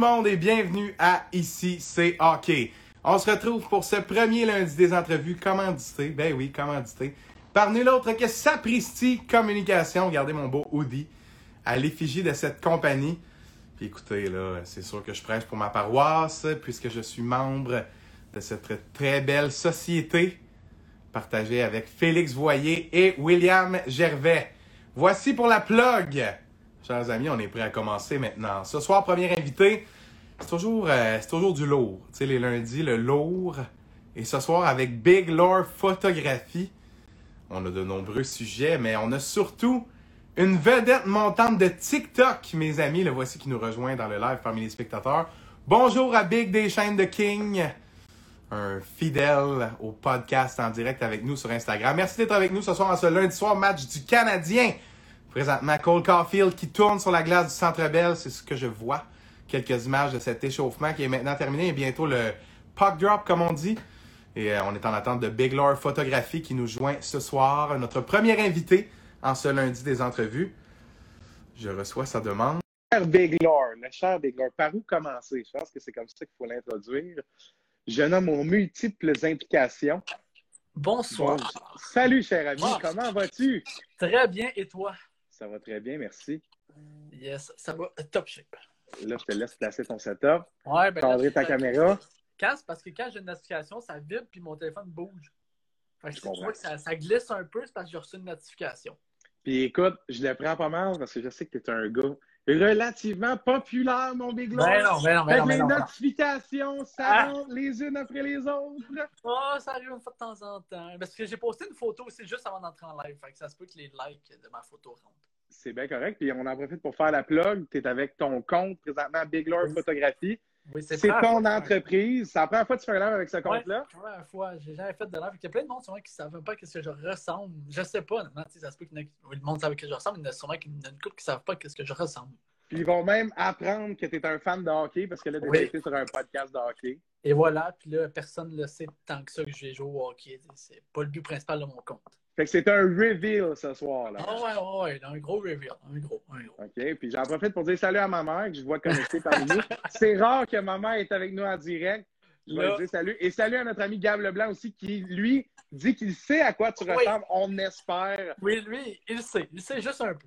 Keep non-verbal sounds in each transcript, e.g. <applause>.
monde et bienvenue à Ici c'est hockey. On se retrouve pour ce premier lundi des entrevues commandité, ben oui, commandité, par nul autre que Sapristi Communication. Regardez mon beau hoodie à l'effigie de cette compagnie. Puis écoutez, là, c'est sûr que je prêche pour ma paroisse puisque je suis membre de cette très belle société partagée avec Félix Voyer et William Gervais. Voici pour la plug. Chers amis, on est prêt à commencer maintenant. Ce soir, premier invité, c'est toujours, euh, toujours du lourd. Tu sais, les lundis, le lourd. Et ce soir, avec Big Lore Photographie, on a de nombreux sujets, mais on a surtout une vedette montante de TikTok, mes amis. Le voici qui nous rejoint dans le live parmi les spectateurs. Bonjour à Big des chaînes de King, un fidèle au podcast en direct avec nous sur Instagram. Merci d'être avec nous ce soir en ce lundi soir, match du Canadien. Présentement, Cole Caulfield qui tourne sur la glace du Centre Bell, c'est ce que je vois. Quelques images de cet échauffement qui est maintenant terminé et bientôt le puck drop, comme on dit. Et euh, on est en attente de Big Lore Photographie qui nous joint ce soir, notre premier invité en ce lundi des entrevues. Je reçois sa demande. Cher Big Lore, le cher Big Lore, par où commencer? Je pense que c'est comme ça qu'il faut l'introduire. Je nomme aux multiples implications. Bonsoir. Bon, salut, cher ami, Wow. comment vas-tu? Très bien, et toi? Ça va très bien, merci. Yes, ça va top shape. Là, je te laisse placer ton setup, Ouais, ben là, ta je- caméra. Casse parce que quand j'ai une notification, ça vibre puis mon téléphone bouge. Je tu comprends. vois que ça, ça glisse un peu, c'est parce que j'ai reçu une notification. Puis écoute, je le prends pas mal parce que je sais que tu es un gars relativement populaire, mon Big Lore. Ben non, ben non, ben non, que ben les ben notifications, ça Ah. rentre les unes après les autres. Oh, ça arrive une fois de temps en temps. Parce que j'ai posté une photo aussi juste avant d'entrer en live. Fait que ça se peut que les likes de ma photo rentrent. C'est bien correct. Puis on en profite pour faire la plug. Tu es avec ton compte présentement Big Oui. Photographie. Oui, C'est ton entreprise. C'est la première fois que tu fais un live avec ce Ouais, compte-là. première fois, j'ai jamais fait de live. Il y a plein de monde sûrement qui ne savent pas ce que je ressemble. Je sais pas, sais, ça se peut que le monde savent que je ressemble, mais il y en a sûrement une couple qui ne savent pas ce que je ressemble. Puis ils vont même apprendre que tu es un fan de hockey parce que là, tu Oui. été sur un podcast de hockey. Et voilà, puis là, personne ne le sait tant que ça que je vais jouer au hockey. C'est pas le but principal de mon compte. Fait que c'est un reveal ce soir. là. Ah ouais, ouais, ouais, un gros reveal. Un gros, un gros. OK? Puis j'en profite pour dire salut à ma mère que je vois connectée parmi nous. C'est rare que ma mère est avec nous en direct. Je vais dire salut. Et salut à notre ami Gab Leblanc aussi qui, lui, dit qu'il sait à quoi tu Oui. ressembles. On espère. Oui, lui, il sait. Il sait juste un peu.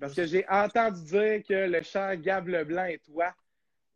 Parce que j'ai entendu dire que le cher Gab Leblanc et toi,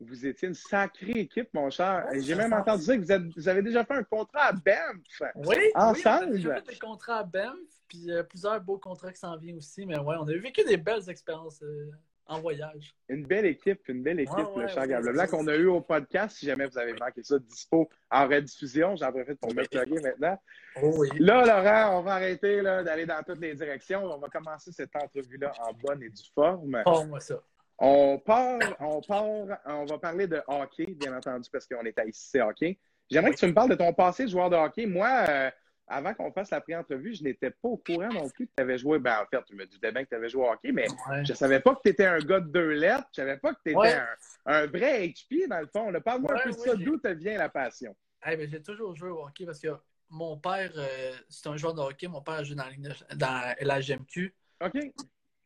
vous étiez une sacrée équipe, mon cher. Et j'ai même entendu dire que vous, êtes- vous avez déjà fait un contrat à Banff. Oui, Ensemble? Oui, on a déjà fait des contrats à Banff, puis euh, plusieurs beaux contrats qui s'en viennent aussi. Mais ouais, on a vécu des belles expériences euh, en voyage. Une belle équipe, une belle équipe, Ouais, le cher ouais, ça, qu'on a eu au podcast. Si jamais vous avez manqué ça, dispo en rediffusion, j'en profite pour me plugger maintenant. Oh oui. Là, Laurent, on va arrêter d'aller dans toutes les directions. On va commencer cette entrevue-là en bonne et due forme. Pas moi ça. On part, on part, on va parler de hockey, bien entendu, parce qu'on est à ici, hockey. J'aimerais que tu me parles de ton passé de joueur de hockey. Moi, euh, avant qu'on fasse la pré-entrevue, je n'étais pas au courant non plus que tu avais joué. Ben, en fait, tu me disais bien que tu avais joué au hockey, mais Ouais. je savais pas que tu étais un gars de deux lettres. Je savais pas que tu étais Ouais. un, un vrai HP, dans le fond. Parle-moi un Ouais, peu de ça. D'où te vient la passion? Ben, j'ai toujours joué au hockey parce que mon père, euh, c'est un joueur de hockey. Mon père a joué dans, la dans LHMQ OK.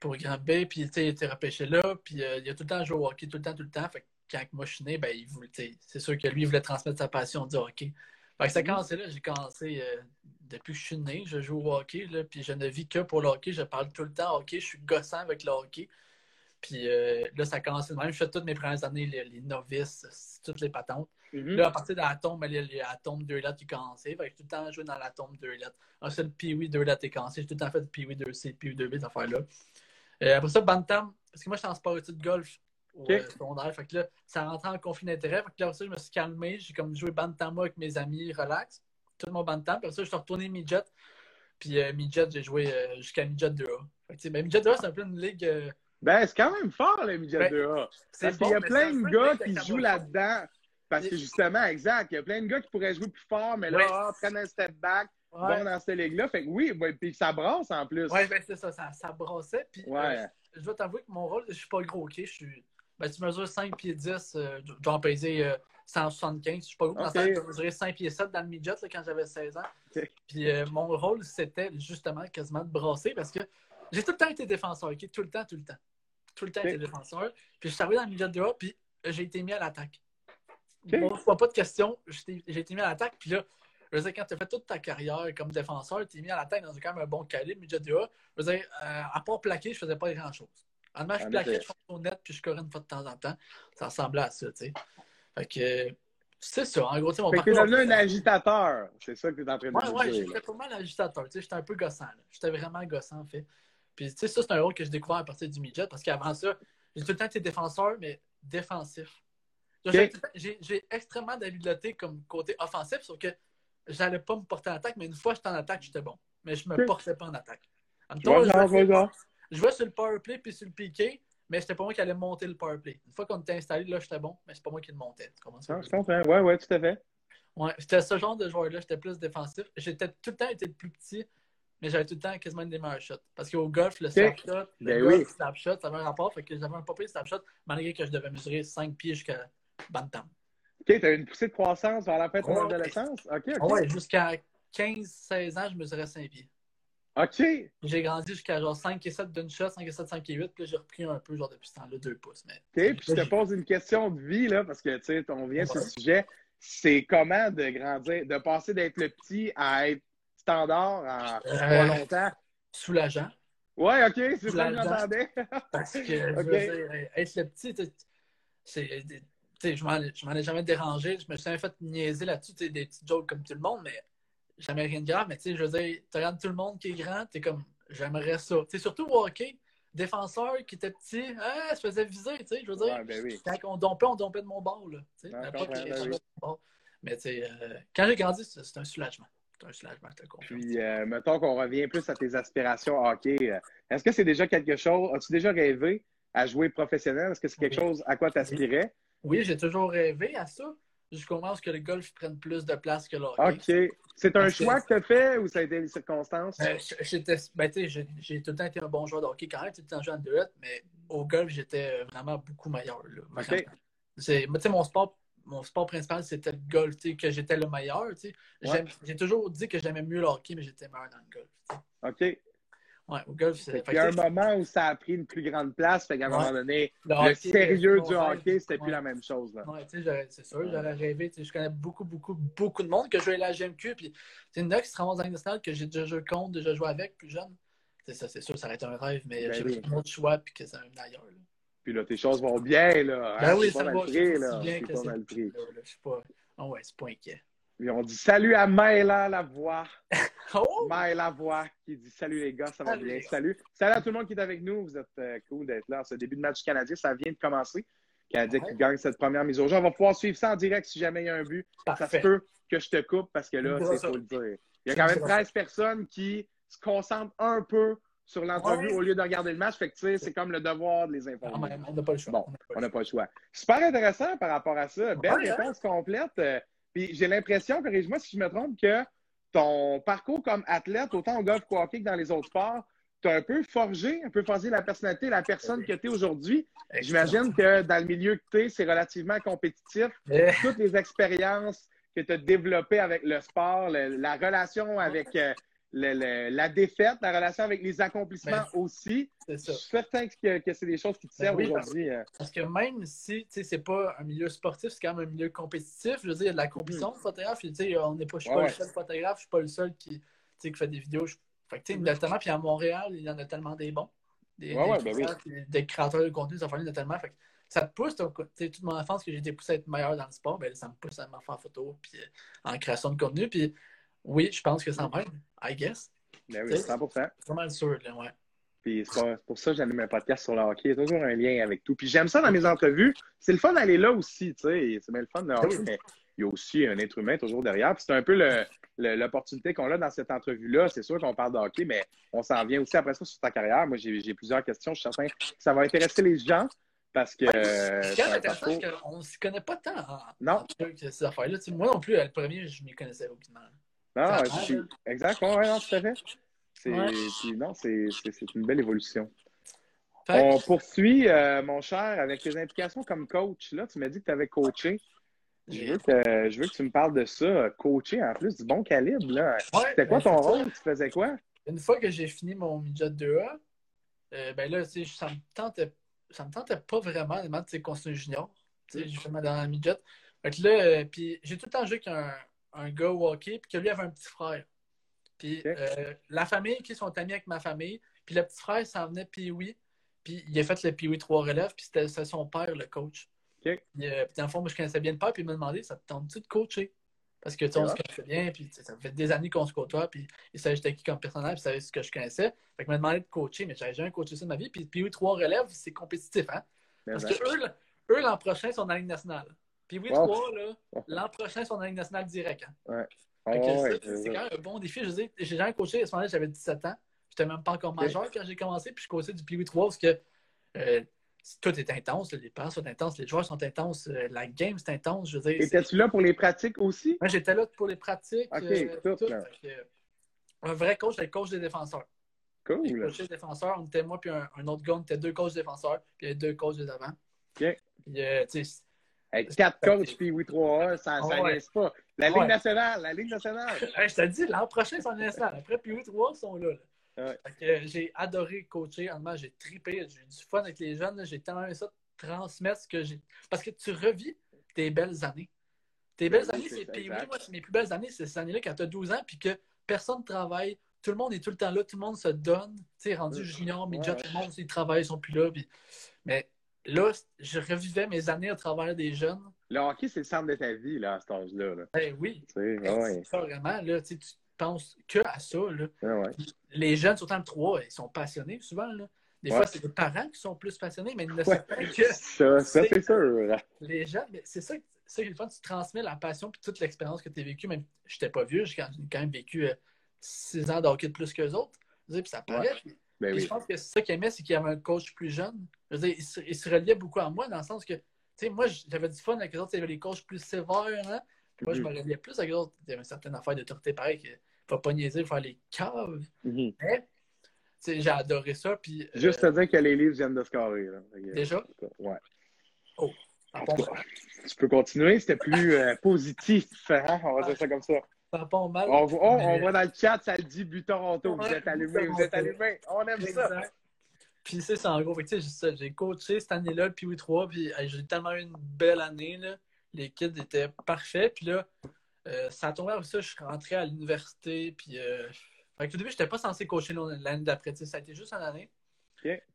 Pour Grand B, puis tu il était repêché là, puis euh, il a tout le temps joué au hockey, tout le temps, tout le temps. Fait que quand moi je suis né, ben, il voulait, tu c'est sûr que lui, il voulait transmettre sa passion du hockey. Fait que ça a commencé là, j'ai commencé euh, depuis que je suis né, je joue au hockey, là, puis je ne vis que pour le hockey, je parle tout le temps hockey, je suis gossant avec le hockey. Puis euh, là, ça a commencé de même. Je fais toutes mes premières années, les, les novices, toutes les patentes. Mhm. Là, à partir de la tombe, il y a il y a la tombe 2 lettres qui est commencé. Fait que j'ai tout le temps joué dans la tombe 2 lettres. Ensuite, le Pee-Wee 2 lettres est commencé. J'ai tout le temps fait Pee-Wee 2C, Pee-Wee 2B, cette affaire-là. Euh, après ça, Bantam, parce que moi, j'étais en sport études de golf au euh, secondaire. Fait que là, ça rentrait en conflit d'intérêt. Fait que là, aussi, je me suis calmé. J'ai comme joué Bantama avec mes amis, relax. Tout mon Bantam. Puis après ça, je suis retourné Midget. Puis euh, Midget, j'ai joué euh, jusqu'à Midget 2A. Fait que, ben, Midget 2A, c'est un peu une ligue. euh, Ben, c'est quand même fort, le midget Ben, 2A. c'est Parce bon, qu'il y a plein de gars qui jouent là-dedans. Parce que justement, exact, il y a plein de gars qui pourraient jouer plus fort, mais là, Ouais. ah, prennent un step back, Ouais. vont dans cette ligue-là. Fait que oui, ben, puis ça brasse en plus. Ouais, ben c'est ça, ça, ça brassait. Puis, Ouais. euh, je dois t'avouer que mon rôle, je suis pas gros, ok? Je suis. Ben, tu mesures 5 pieds 10, euh, je dois en peser euh, 175. Je suis pas gros. Dans Ok. ce temps, je mesurais 5 pieds 7 dans le midget là, quand j'avais 16 ans. Puis euh, mon rôle, c'était justement quasiment de brasser parce que j'ai tout le temps été défenseur, ok? Tout le temps, tout le temps. Tout le temps Ok. été défenseur. Puis je suis arrivé dans le midget 2A, puis j'ai été mis à l'attaque. Bon, pas de question. J'ai j'ai été mis à l'attaque. Puis là, je veux dire, quand tu as fait toute ta carrière comme défenseur, tu es mis à l'attaque dans quand même un bon calibre, midget 2A. Je veux dire, euh, à part plaquer, je faisais pas grand-chose. En match, je plaquais, je faisais au net, puis je courais une fois de temps en temps. Ça ressemblait à ça, tu sais. Fait que, c'est ça. En gros, tu sais, mon Fait que t'es devenu un agitateur. C'est ça que t'es en train de Ouais, nous ouais, dire. j'étais pas mal agitateur. Tu sais, j'étais un peu gossant. là. J'étais vraiment gossant, en fait. Puis, tu sais, ça, c'est un rôle que j'ai découvert à partir du midget parce qu'avant ça, j'ai tout le temps été défenseur, mais défensif. J'ai extrêmement d'habileté comme côté offensif, sauf que j'allais pas me porter en attaque, mais une fois que j'étais en attaque, j'étais bon. Mais je me portais pas en attaque. En même Je temps, vois je sur le power play puis sur le piqué, mais c'était pas moi qui allais monter le power play. Une fois qu'on était installé, là, j'étais bon, mais c'est pas moi qui le montais. Comprends ça? Ah, je comprends. Ouais, ouais, tout à fait. Ouais, j'étais ce genre de joueur-là, j'étais plus défensif. J'étais tout le temps été le plus petit, mais j'avais tout le temps quasiment des meilleurs shots. Parce qu'au golf, le slap shot, le Ben golf, oui. le slap shot, ça avait un rapport. Fait que j'avais un papier slap shot, malgré que je devais mesurer 5 pieds jusqu'à Bantam. OK, t'as eu une poussée de croissance vers la fin de ton Ouais. adolescence? OK, OK. Ouais, jusqu'à 15-16 ans, je mesurais 5 pieds. OK. J'ai grandi jusqu'à genre 5 et 7 d'une shot, 5 et 7, 5 et 8, puis j'ai repris un peu, genre depuis ce temps-là, 2 pouces. Mais... OK, puis je te pose une question de vie, là, parce que, tu sais, on vient sur le sujet. C'est comment de grandir, de passer d'être le petit à être standard en Euh, pas longtemps? Soulageant. Ouais, OK, c'est ça que j'entendais. Parce que, <laughs> je Ok. veux dire, être le petit, tu c'est. Je m'en ai jamais dérangé. Je me suis jamais fait niaiser là-dessus, tu sais, des petites jokes comme tout le monde, mais jamais rien de grave. Mais tu sais, je veux dire, tu regardes tout le monde qui est grand, tu es comme, j'aimerais ça. Tu sais, surtout au hockey, défenseur qui était petit, hein, se faisait viser, tu sais, je veux dire. Ouais, ben oui. Quand on dompait, on dompait de mon bord, là. tu sais, Ouais, mais pas ben oui. bord. Tu sais, euh, quand j'ai grandi, c'est un soulagement. C'est un soulagement. Puis, euh, mettons qu'on revient plus à tes aspirations hockey. euh, Est-ce que c'est déjà quelque chose? As-tu déjà rêvé à jouer professionnel? Est-ce que c'est quelque Oui. chose à quoi tu aspirais? Oui, j'ai toujours rêvé à ça. Jusqu'au moment où que le golf prenne plus de place que le hockey. OK. C'est un Parce choix que tu as fait ou ça a été les circonstances? Euh, j'étais, ben, j'ai, tout le temps été un bon joueur de hockey quand même, tout le temps joué en deux mais au golf, j'étais vraiment beaucoup meilleur. Là, vraiment. OK. C'est, mais tu sais, mon sport, mon sport principal, c'était le golf, tu sais, que j'étais le meilleur. J'ai toujours dit que j'aimais mieux le hockey, mais j'étais meilleur dans le golf. OK. Ouais, au golf, c'est. Fait fait qu'il y a un moment où ça a pris une plus grande place, fait qu'à un Ouais. moment donné, le le hockey, sérieux du hockey, c'était plus la même chose. Là. Ouais, tu sais, j'aurais- c'est sûr, j'aurais rêvé. Je connais beaucoup, beaucoup, beaucoup de monde que je joué à la GMQ. Puis, c'est une qui se ramasse dans nationale que j'ai déjà joué contre, déjà joué avec plus jeune. C'est ça, c'est sûr, ça aurait été un rêve, mais Ben j'ai oui. pas autre choix puis que c'est un ailleurs. là. Puis là, tes choses vont bien, là. Ben hein, oui, c'est ça pas va. pris, là. bien que pas mal pris. Je suis pas. Ah ouais, c'est pas inquiet. On dit salut à Maëla Lavoie. <laughs> Oh! Maëla Lavoie qui dit salut les gars, ça va Salut, bien. Salut. Salut à tout le monde qui est avec nous. Vous êtes euh, cool d'être là. Ce début de match canadien, ça vient de commencer. Canadien qui gagne cette première mise au jeu. On va pouvoir suivre ça en direct si jamais il y a un but. Ça se peut que je te coupe parce que là, c'est faut le dire. Il y a quand me même diras ça. 13 personnes qui se concentrent un peu sur l'entrevue Ouais. au lieu de regarder le match. Fait que tu sais, c'est comme le devoir de les informer. on n'a pas le choix. Bon, On n'a pas le n'a pas le choix. Super intéressant par rapport à ça. Belle Ouais, hein? réponse complète. Puis j'ai l'impression, corrige-moi si je me trompe, que ton parcours comme athlète, autant au golf qu'au hockey que dans les autres sports, tu as un peu forgé, un peu forgé la personnalité, la personne que tu es aujourd'hui. J'imagine que dans le milieu que tu es, c'est relativement compétitif. Eh, Toutes les expériences que tu as développées avec le sport, le- la relation avec euh, le- le- la défaite, la relation avec les accomplissements aussi. C'est Je ça. suis certain que, que c'est des choses qui te Ben servent oui, aujourd'hui. euh. Parce que même si c'est pas un milieu sportif, c'est quand même un milieu compétitif. Je veux dire, il y a de la compétition de photographe. on n'est pas, je suis Ouais, pas ouais. le seul photographe, je suis pas le seul qui, qui fait des vidéos. Je- Fait que, notamment, puis à Montréal, il y en a tellement des bons. Des, Ouais, des ouais, ben oui. des- créateurs de contenu, ça fait tellement. Fait que ça te pousse, sais, toute mon enfance que j'ai été poussé à être meilleur dans le sport, ben, ça me pousse à m'en faire photo, puis euh, en création de contenu. Puis oui, je pense que ça m'aide, I guess. Ben oui, 100 C'est pas mal sûr, là, ouais. Puis c'est pour ça que j'anime un podcast sur le hockey. Il y a toujours un lien avec tout. Puis j'aime ça dans mes entrevues. C'est le fun d'aller là aussi, tu sais. C'est bien le fun de hockey, mais il y a aussi un être humain toujours derrière. Puis c'est un peu l'opportunité qu'on a dans cette entrevue-là. C'est sûr qu'on parle de hockey, mais on s'en vient aussi après ça sur ta carrière. Moi, j'ai j'ai plusieurs questions. Je suis certain que ça va intéresser les gens parce que. euh, c'est intéressant, c'est qu'on ne se connaît pas tant en, Non. en ces affaires-là. Tu sais, moi non plus, le premier, je ne m'y connaissais aucunement. Non, ouais, je suis- l'air, Exact. Ouais, non, tout à fait. C'est Ouais. une belle évolution. Fait On poursuit, euh, mon cher, avec tes implications comme coach. Là, tu m'as dit que tu avais coaché. Je veux, que, je veux que tu me parles de ça. Coacher, en plus, du bon calibre. Là. C'était quoi ben, ton rôle? Tu faisais quoi? Une fois que j'ai fini mon midget 2A, euh, ben là, ça me tentait, ça me tentait pas vraiment de continuer junior. Sais, j'ai fait ma dernière midget. Fait que là, euh, puis j'ai tout le temps joué avec un, un gars au hockey, puis que lui avait un petit frère. Puis euh, la famille, qui sont amis avec ma famille, puis le petit frère s'en venait puis oui. Puis il a fait le Pee-Wee 3 relève, puis c'était son père, le coach. Puis, euh, puis dans le fond, moi, je connaissais bien le père, puis il m'a demandé, ça te tente-tu de coacher? Parce que tu sais, on se connaissait bien, puis ça fait des années qu'on se côtoie, puis il savait j'étais qui comme personnage, puis il savait ce que je connaissais. Fait qu'il m'a demandé de coacher, mais j'avais jamais coaché ça de ma vie. Puis Pee-Wee 3 relève, c'est compétitif, hein? Parce que eux, l'an prochain, sont dans la Ligue nationale. Puis oui, Wow. 3, là, <laughs> l'an prochain, dans la Ligue nationale direct. hein. ouais, c'est c'est quand même un bon défi. Je j'ai jamais coaché. À ce moment-là, j'avais 17 ans. J'étais même pas encore majeur quand j'ai commencé. Puis je coachais du Pee-Wee 3 parce que euh, tout est intense. Les parents sont intenses, les joueurs sont intenses, euh, la game, c'est intense. Je veux dire, c'est- Étais-tu là pour les pratiques aussi? moi, j'étais là pour les pratiques. Euh, tout, que, euh, un vrai coach, c'est le coach des défenseurs. Cool. coaché les défenseurs. On était moi puis un, un autre gars, on était deux coachs défenseurs, puis il y avait deux coachs des avant. Ok. Puis, Hey, quatre coachs puis oui 3A, ça, ça Ouais. laisse pas. La Ligue Ouais. nationale, la Ligue nationale. <laughs> Je te dis, l'an prochain, c'est en national. Après, puis oui, trois sont là. Ouais. Euh, j'ai adoré coacher. J'ai tripé. J'ai eu du fun avec les jeunes. J'ai tellement aimé ça de transmettre ce que j'ai. Parce que tu revis tes belles années. Tes belles Oui, années, c'est ça, Puis oui, moi, mes plus belles années, c'est ces années-là quand tu as 12 ans, puis que personne ne travaille. Tout le monde est tout le temps là, tout le monde se donne. Tu sais, rendu junior, midget, tout le monde, ils travaillent, ils sont plus là. Mais là, je revivais mes années à travers des jeunes. Le hockey, c'est le centre de ta vie, là, à cet âge-là. là. Ben oui. Tu sais, ouais. Ça, vraiment, là, tu penses que à ça. Là. Ouais, ouais. les jeunes, surtout en 3, ils sont passionnés souvent. Là. Des Ouais. fois, c'est les parents qui sont plus passionnés, mais ils ne Ouais. savent pas que Ça, ça c'est sûr. les jeunes, c'est ça, ça le fun, tu transmets la passion puis toute l'expérience que tu as vécue. Même je n'étais pas vieux, j'ai quand même vécu 6 ans de hockey de plus qu'eux autres. Puis ça paraît. Puis Ben je pense que c'est ça qu'il aimait, c'est qu'il y avait un coach plus jeune. Je veux dire, il, se, il se reliait beaucoup à moi dans le sens que, tu sais, moi, j'avais du fun avec les autres, il y avait les coachs plus sévères. Hein? Puis moi, je me Mhm. reliais plus avec les autres. Il y avait une certaine affaire de torté pareil, qu'il ne faut pas niaiser, faire les caves. Mhm. Mais, tu sais, j'ai adoré ça. Puis, euh, Juste te dire que les livres viennent de scorer. Là. Déjà? Ouais. cas, tu peux continuer, c'était plus euh, positif. hein, On va dire ça comme ça. Ça mal. On, voit- on Mais- voit dans le chat, ça le dit but Toronto. Vous êtes allumés, vous êtes allumés. On aime ça. Puis c'est ça, en gros. J'ai coaché cette année-là, le Pee-Wee 3, puis j'ai tellement eu une belle année. Là. Les kids étaient parfaits. Puis là, euh, ça a tombé avec ça, je suis rentré à l'université. Puis euh, fait que au début, je n'étais pas censé coacher l'année d'après. Ça a été juste une année.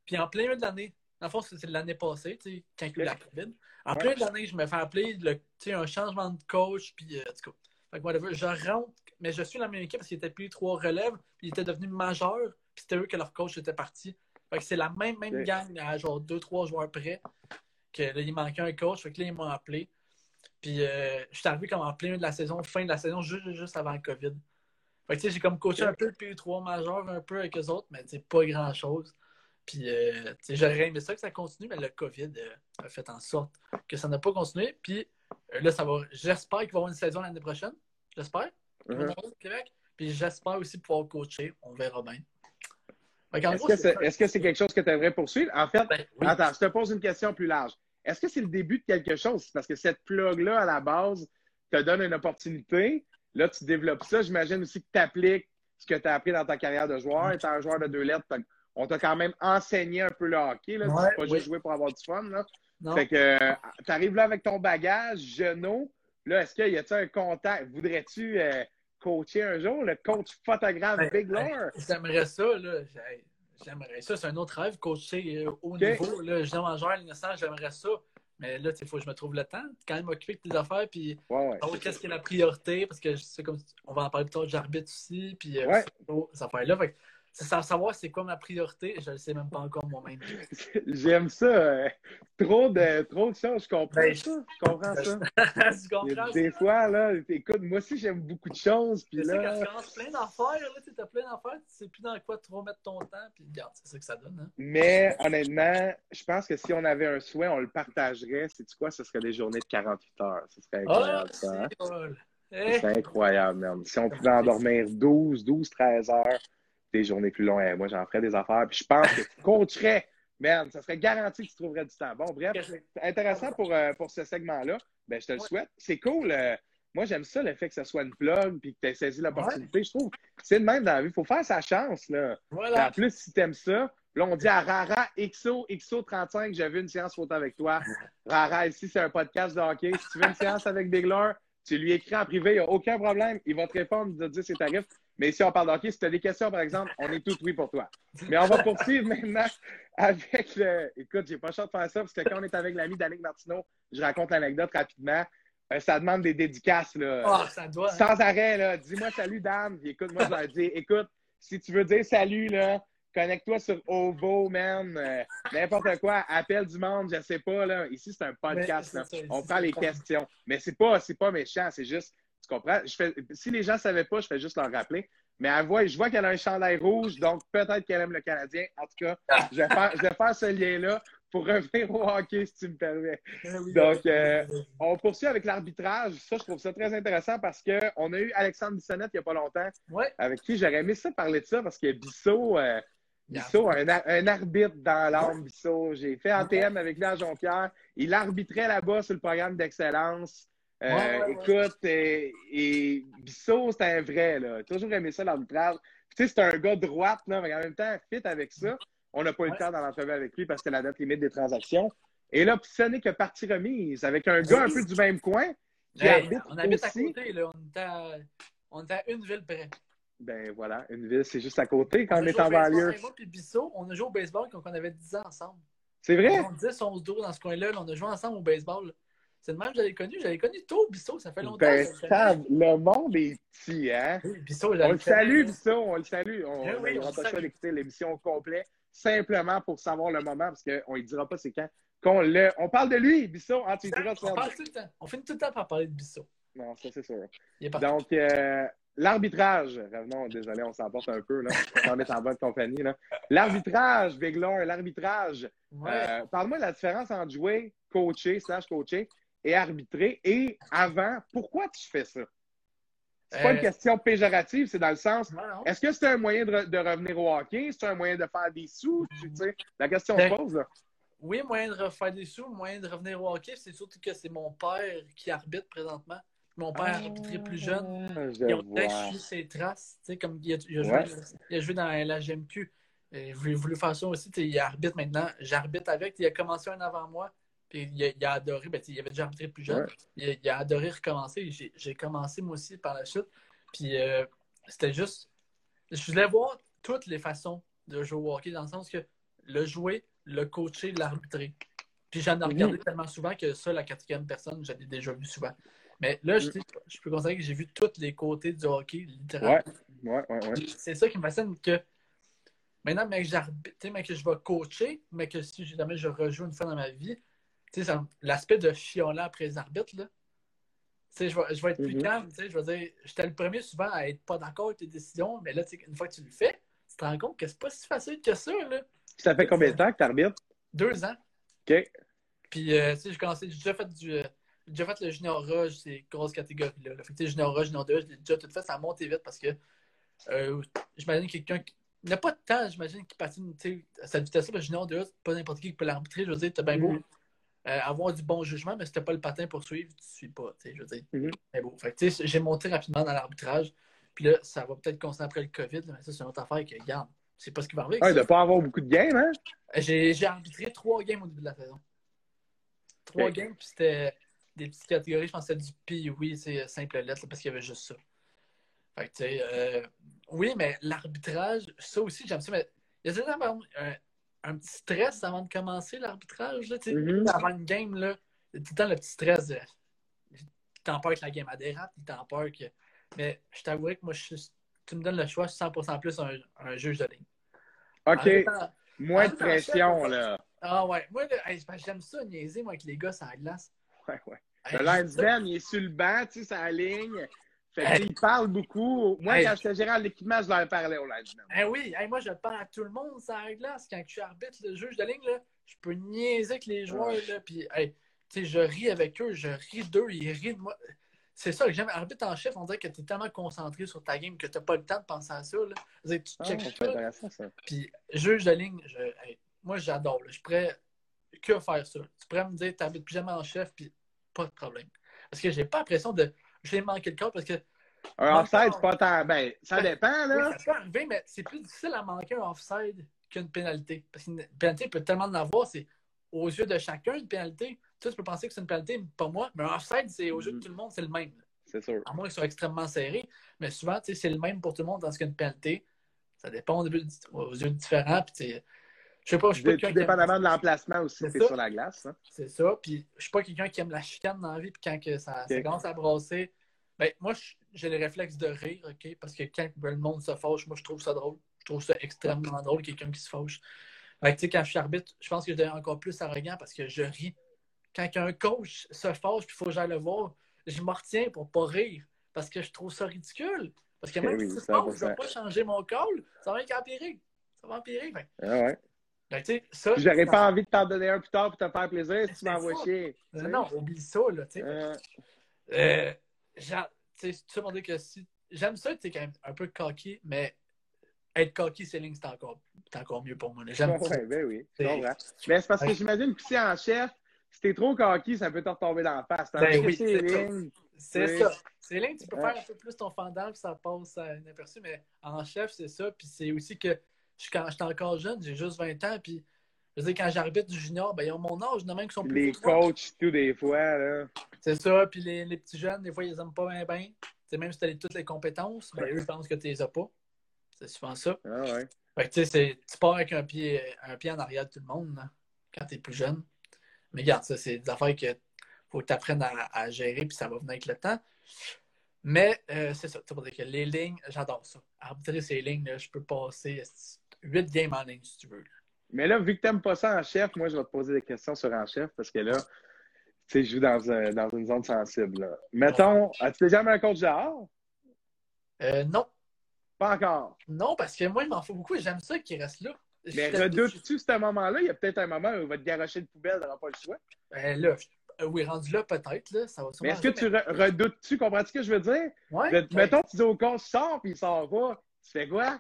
Puis en plein milieu de l'année, dans le fond, c'est l'année passée, tu sais, quand il y a eu la COVID. En Ouais. plein milieu de l'année, je me fais appeler le, un changement de coach. Puis, euh, cas, fait que whatever, je rentre, mais je suis dans la même équipe parce qu'il était plus trois relèves, puis il était devenu majeur, puis c'était eux que leur coach était parti. Fait que c'est la même, même gang à genre deux, trois joueurs près, que là, il manquait un coach, fait que là, ils m'ont appelé. Puis euh, je suis arrivé comme en plein de la saison, fin de la saison, juste, juste avant le COVID. Fait que tu sais, j'ai comme coaché un peu le PU3 majeur, un peu avec eux autres, mais c'est pas grand chose. Puis, euh, tu sais, j'aurais aimé ça que ça continue, mais le COVID euh, a fait en sorte que ça n'a pas continué. Puis là, ça va. J'espère qu'il va y avoir une saison l'année prochaine. J'espère. Mhm. avoir au Québec. Puis j'espère aussi pouvoir coacher. On verra bien. Est-ce que c'est que quelque chose que tu aimerais poursuivre? En fait, Ben, oui. attends, je te pose une question plus large. Est-ce que c'est le début de quelque chose? Parce que cette plug-là, à la base, te donne une opportunité. Là, tu développes ça. J'imagine aussi que tu appliques ce que tu as appris dans ta carrière de joueur. Étant un joueur de deux lettres, on t'a quand même enseigné un peu le hockey. Là. Ouais, pas oui. juste jouer pour avoir du fun. Là. Non. Fait que tu arrives là avec ton bagage, genou. Là, est-ce qu'il y a-tu un contact? Voudrais-tu euh, coacher un jour le coach photographe Ben, Big ben, Lore? J'aimerais ça, là. J'ai- J'aimerais ça. C'est un autre rêve, coacher euh, haut Ok. niveau. Là, je l'innocent, j'aimerais ça. Mais là, il faut que je me trouve le temps. Quand même m'occuper de tes affaires, puis Ouais, ouais. savoir qu'est-ce qui est la priorité, parce que c'est comme on va en parler plus tard, j'arbitre aussi, puis euh, Ouais. ces affaires-là. Fait que c'est sa- savoir c'est quoi ma priorité, je ne sais même pas encore moi-même. <laughs> J'aime ça. euh, trop, de, trop de choses. Je comprends Ben, ça. Je comprends ça. <laughs> comprends? Des fois, là, écoute, moi aussi, j'aime beaucoup de choses. Puis quand là, tu commences plein d'affaires, là, tu as plein d'affaires, tu sais plus dans quoi trop mettre ton temps, puis regarde, c'est ça que ça donne. Hein? mais honnêtement, je pense que si on avait un souhait, on le partagerait. C'est quoi? Ce serait des journées de 48 heures. Ce serait Ah, incroyable, hein? c'est drôle. Eh, incroyable, man. Si on pouvait endormir 12, 12, 13 heures, des journées plus longues, moi, j'en ferais des affaires. Puis je pense que tu coacherais, man. Ça serait garanti que tu trouverais du temps. Bon, bref, c'est intéressant pour, euh, pour ce segment-là. Ben, je te le Ouais. souhaite. C'est cool. euh, moi, j'aime ça, le fait que ce soit une plug puis que tu aies saisi l'opportunité. Je trouve que c'est le même dans la vie. Il faut faire sa chance, là. Voilà. en plus, si tu aimes ça, là, on dit à Rara, XO, XO35, j'ai vu une séance photo avec toi. Rara, ici, c'est un podcast de hockey. Si tu veux une séance avec Big Lore, tu lui écris en privé, il n'y a aucun problème. Il va te répondre, il va te dire ses tarifs. Mais si on parle de hockey, si tu as des questions, par exemple, on est tout oui pour toi. Mais on va poursuivre maintenant avec le. Écoute, j'ai pas le choix de faire ça parce que quand on est avec l'ami Danick Martineau, je raconte l'anecdote rapidement. Euh, ça demande des dédicaces. Là. Ah, ça doit. hein. Sans arrêt, là. Dis-moi salut, Dan. Puis écoute, moi, je leur dis, écoute, si tu veux dire salut, là, connecte-toi sur OVO, man. Euh, N'importe quoi. Appelle du monde, je sais pas, là. Ici, c'est un podcast, Mais là. ça, On prend les questions. Mais c'est pas, c'est pas méchant, c'est juste, tu comprends? Je fais, si les gens savaient pas, je fais juste leur rappeler. Mais elle voit, je vois qu'elle a un chandail rouge, donc peut-être qu'elle aime le Canadien. En tout cas, je vais faire, je vais faire ce lien-là pour revenir au hockey, si tu me permets. Ah oui, Donc, euh, On poursuit avec l'arbitrage. Ça, je trouve ça très intéressant parce qu'on a eu Alexandre Bissonnette il n'y a pas longtemps, ouais. avec qui j'aurais aimé ça parler de ça parce que Bissot, euh, Bissot, un, ar- un arbitre dans l'âme, Bissot. J'ai fait ATM avec lui à Jonquière. Il arbitrait là-bas sur le programme d'excellence. Euh, Ouais, ouais, ouais. Écoute, et, et Bissot, c'est un vrai. Là. J'ai toujours aimé ça, l'arbitrage. Tu sais, c'est un gars droite, là, mais en même temps, fit avec ça. On n'a pas eu le temps dans l'entrevue avec lui parce que c'était la date limite des transactions. Et là, puis ce n'est que partie remise avec un gars un peu du même coin qui Hey, arbitre on habite aussi. à côté, là. On est à, on est à une ville près. Ben voilà, une ville, c'est juste à côté quand on est en banlieue. Moi puis Bissot, on a joué au baseball quand on avait 10 ans ensemble. C'est vrai? On 10, 11, 12 dans ce coin-là. là, on a joué ensemble au baseball. C'est le même que j'avais connu. J'avais connu tôt Bissot, ça fait longtemps. Ben, ça, le monde est petit, hein? Oui, Bissot, On le salue, Bissot, on le salue. On Eh oui, pas choix d'écouter l'émission au complet, simplement pour savoir le moment, parce qu'on ne dira pas c'est quand. Qu'on le... On parle de lui, Bissot. Ah, tu diras, tu On parle tout le temps. On finit tout le temps par parler de Bissot. Non, ça, c'est sûr. Donc, euh, l'arbitrage. Revenons, désolé, on s'emporte un peu, là. On est en bonne compagnie, là. L'arbitrage, Big Lord, l'arbitrage. Ouais. Euh, Parle-moi de la différence entre jouer, coacher, slash coacher et arbitrer. Et avant, pourquoi tu fais ça? C'est pas Euh, une question péjorative, c'est dans le sens, est-ce que c'est un moyen de, re- de revenir au hockey? C'est un moyen de faire des sous? Tu sais, la question Ben, se pose, là. Oui, moyen de refaire des sous, moyen de revenir au hockey, c'est surtout que c'est mon père qui arbitre présentement. Mon père a arbitré plus jeune. Ah, Il a suivre ses traces. Tu sais, comme il a, il a joué, Ouais. il a joué dans la GMQ. Il voulu faire ça aussi. Il arbitre maintenant. J'arbitre avec. Il a commencé un avant moi. Il a, il a adoré. Ben, il avait déjà arbitré plus jeune. Ouais. Il, a, il a adoré recommencer. J'ai commencé moi aussi par la suite. Puis euh, c'était juste. Je voulais voir toutes les façons de jouer au hockey dans le sens que le jouer, le coacher, l'arbitrer. Puis j'en ai Mhm. regardé tellement souvent que ça, la quatrième personne, j'en ai déjà vu souvent. Mais là, je, je peux considérer que j'ai vu tous les côtés du hockey, littéralement. Ouais, ouais, ouais. C'est ça qui me fascine que maintenant, mais que mais que je vais coacher, mais que si jamais je rejoue une fois dans ma vie, tu sais, l'aspect de chioler après les arbitres, là, tu sais, je vais, je vais être plus Mhm. calme, tu sais, je vais dire, j'étais le premier souvent à être pas d'accord avec tes décisions, mais là, tu sais, une fois que tu le fais, tu te rends compte que c'est pas si facile que ça, là. Ça fait combien de temps que tu arbitres? Deux ans. OK. Puis, euh, tu sais, j'ai commencé, j'ai déjà fait du. euh, j'ai déjà fait le junior rush, ces grosses catégories-là. là. Fait que, junior rush, junior 2, j'ai déjà tout fait, ça a monté vite parce que euh, j'imagine quelqu'un qui. Il n'y a pas de temps, j'imagine, qui patine tu sais, à cette vitesse-là. Le junior 2, c'est pas n'importe qui qui peut l'arbitrer. Je veux dire, t'as bien beau Mhm. Euh, avoir du bon jugement, mais si t'as pas le patin pour suivre, tu suis pas. tu sais, Je veux dire. Fait que, tu sais, j'ai monté rapidement dans l'arbitrage. Puis là, ça va peut-être continuer après le COVID, mais ça, c'est une autre affaire que, regarde, c'est pas ce qui va arriver. Avec de ça. pas avoir beaucoup de games, hein? J'ai j'ai arbitré trois games au début de la saison. Trois games, puis c'était des petites catégories. Je pense que c'était du pi, oui, c'est simple lettre, parce qu'il y avait juste ça. Fait que, tu sais, euh, oui, mais l'arbitrage, ça aussi, j'aime ça. Mais il y a un, un petit stress avant de commencer l'arbitrage. Mhm. Avant une game, là, tout le temps le petit stress de. T'en peur que la game a dérape, il t'en peur que. Mais je t'avouerais que moi, je suis- tu me donnes le choix, je suis 100% plus un, un juge de ligne. OK. Moins de pression, chef, là. ah ouais, moi, hey, j'aime ça, niaiser, moi, avec les gars, ça glace. Ouais, ouais. Hey, Le linesman, il est sur le banc, tu sais, ça ligne. Fait Hey. qu'il parle beaucoup. Moi, Hey. quand j'étais gérant de l'équipement, je leur parlais au linesman. Eh oui, moi, je parle à tout le monde, ça glace. Quand je suis arbitre, le juge de ligne, là, je peux niaiser avec les joueurs, là, puis, tu je ris avec eux, je ris d'eux, ils rient de moi. C'est ça que j'aime. Arbitre en chef, on dirait que tu es tellement concentré sur ta game que tu n'as pas le temps de penser à ça. Là. Dire, tu Ah, ça, ça. Puis, juge de ligne, je- moi, j'adore. Je pourrais que faire ça. Tu pourrais me dire, t'habites plus jamais en chef, puis pas de problème. Parce que j'ai pas l'impression de. J'ai manqué le parce que. Un offside, c'est pas tant. Ben, ça Ben, dépend, oui, là. ça peut arriver, mais c'est plus difficile à manquer un offside qu'une pénalité. Parce qu'une pénalité peut tellement en avoir, c'est aux yeux de chacun une pénalité. Tu, tu peux penser que c'est une pénalité, pas moi, mais un offside, c'est aux yeux de Mhm. tout le monde, c'est le même. C'est sûr. À moins qu'ils soient extrêmement serrés. Mais souvent, c'est le même pour tout le monde, tandis qu'une pénalité, ça dépend aux yeux, aux yeux différents. Puis, je sais pas, je suis pas Tout dépendamment de l'emplacement aussi, C'est ça. sur la glace. hein. C'est ça. Puis je suis pas quelqu'un qui aime la chicane dans la vie. Puis quand que ça, ça commence à brasser, ben, moi, j'ai le réflexe de rire, OK? Parce que quand le monde se fâche, moi, je trouve ça drôle. Je trouve ça extrêmement drôle, quelqu'un qui se fâche. Fait que, tu sais, quand je suis arbitre, je pense que je deviens encore plus arrogant parce que je ris. Quand un coach se fâche, puis il faut que j'aille le voir, je m'en retiens pour pas rire parce que je trouve ça ridicule. Parce que même Eh oui, si se fâche, je 100%. vais pas changer mon call, ça va qu'empirer. Ça va empirer. Fait Ah ouais. Ben, J'aurais pas envie de t'en donner un plus tard pour te faire plaisir si tu m'envoies chier. Non, non, oublie ça, là, tu sais. Euh, Euh, tu sais, que si. J'aime ça, tu quand même un peu cocky, mais être cocky, c'est c'est encore, encore mieux pour moi. J'aime ça. ouais, ben oui, C'est-. Mais c'est parce que j'imagine que si en chef, si t'es trop cocky, ça peut te retomber dans la face. Ben que oui, c'est c'est ça. C'est Oui. ça. C'est ligne, tu peux faire un peu plus ton fendant, puis ça passe à inaperçu, mais en chef, c'est ça. Puis c'est aussi que je- quand j'étais encore jeune, j'ai juste 20 ans, puis je veux dire, quand j'arbitre du junior, ben, ils ont mon âge, il y en a même qui sont plus les coachs, tout des fois, là. C'est ça, puis les, les petits jeunes, des fois, ils aiment pas bien, bien. Même si tu as toutes les compétences, ben, eux, ils pensent que tu les as pas. C'est souvent ça. Ah ouais. Fait que, tu sais, c'est- tu pars avec un pied, un pied en arrière de tout le monde là, quand tu es plus jeune. Mais regarde, ça, c'est des affaires que faut que tu apprennes à, à gérer, puis ça va venir avec le temps. Mais euh, c'est ça, tu dire que les lignes, j'adore ça. Arbitrer ces lignes, là, je peux passer 8 games en ligne si tu veux. Mais là, vu que t'aimes pas ça en chef, moi, je vais te poser des questions sur en chef parce que là, tu sais, je joue dans, un- dans une zone sensible. là. Mettons, as-tu déjà mis un coach dehors? Euh, non, Pas encore. non, parce que moi, il m'en faut beaucoup et j'aime ça qu'il reste là. Mais redoutes-tu ce moment-là? Il y a peut-être un moment où il va te garocher de poubelle, t'auras pas le choix. Ben, là, euh, oui, rendu là, peut-être, là, ça va Mais est-ce que tu redoutes-tu? Comprends-tu ce que je veux dire? Ouais, ben, Mettons, tu dis au coach, sors, puis il sort pas. Tu fais quoi?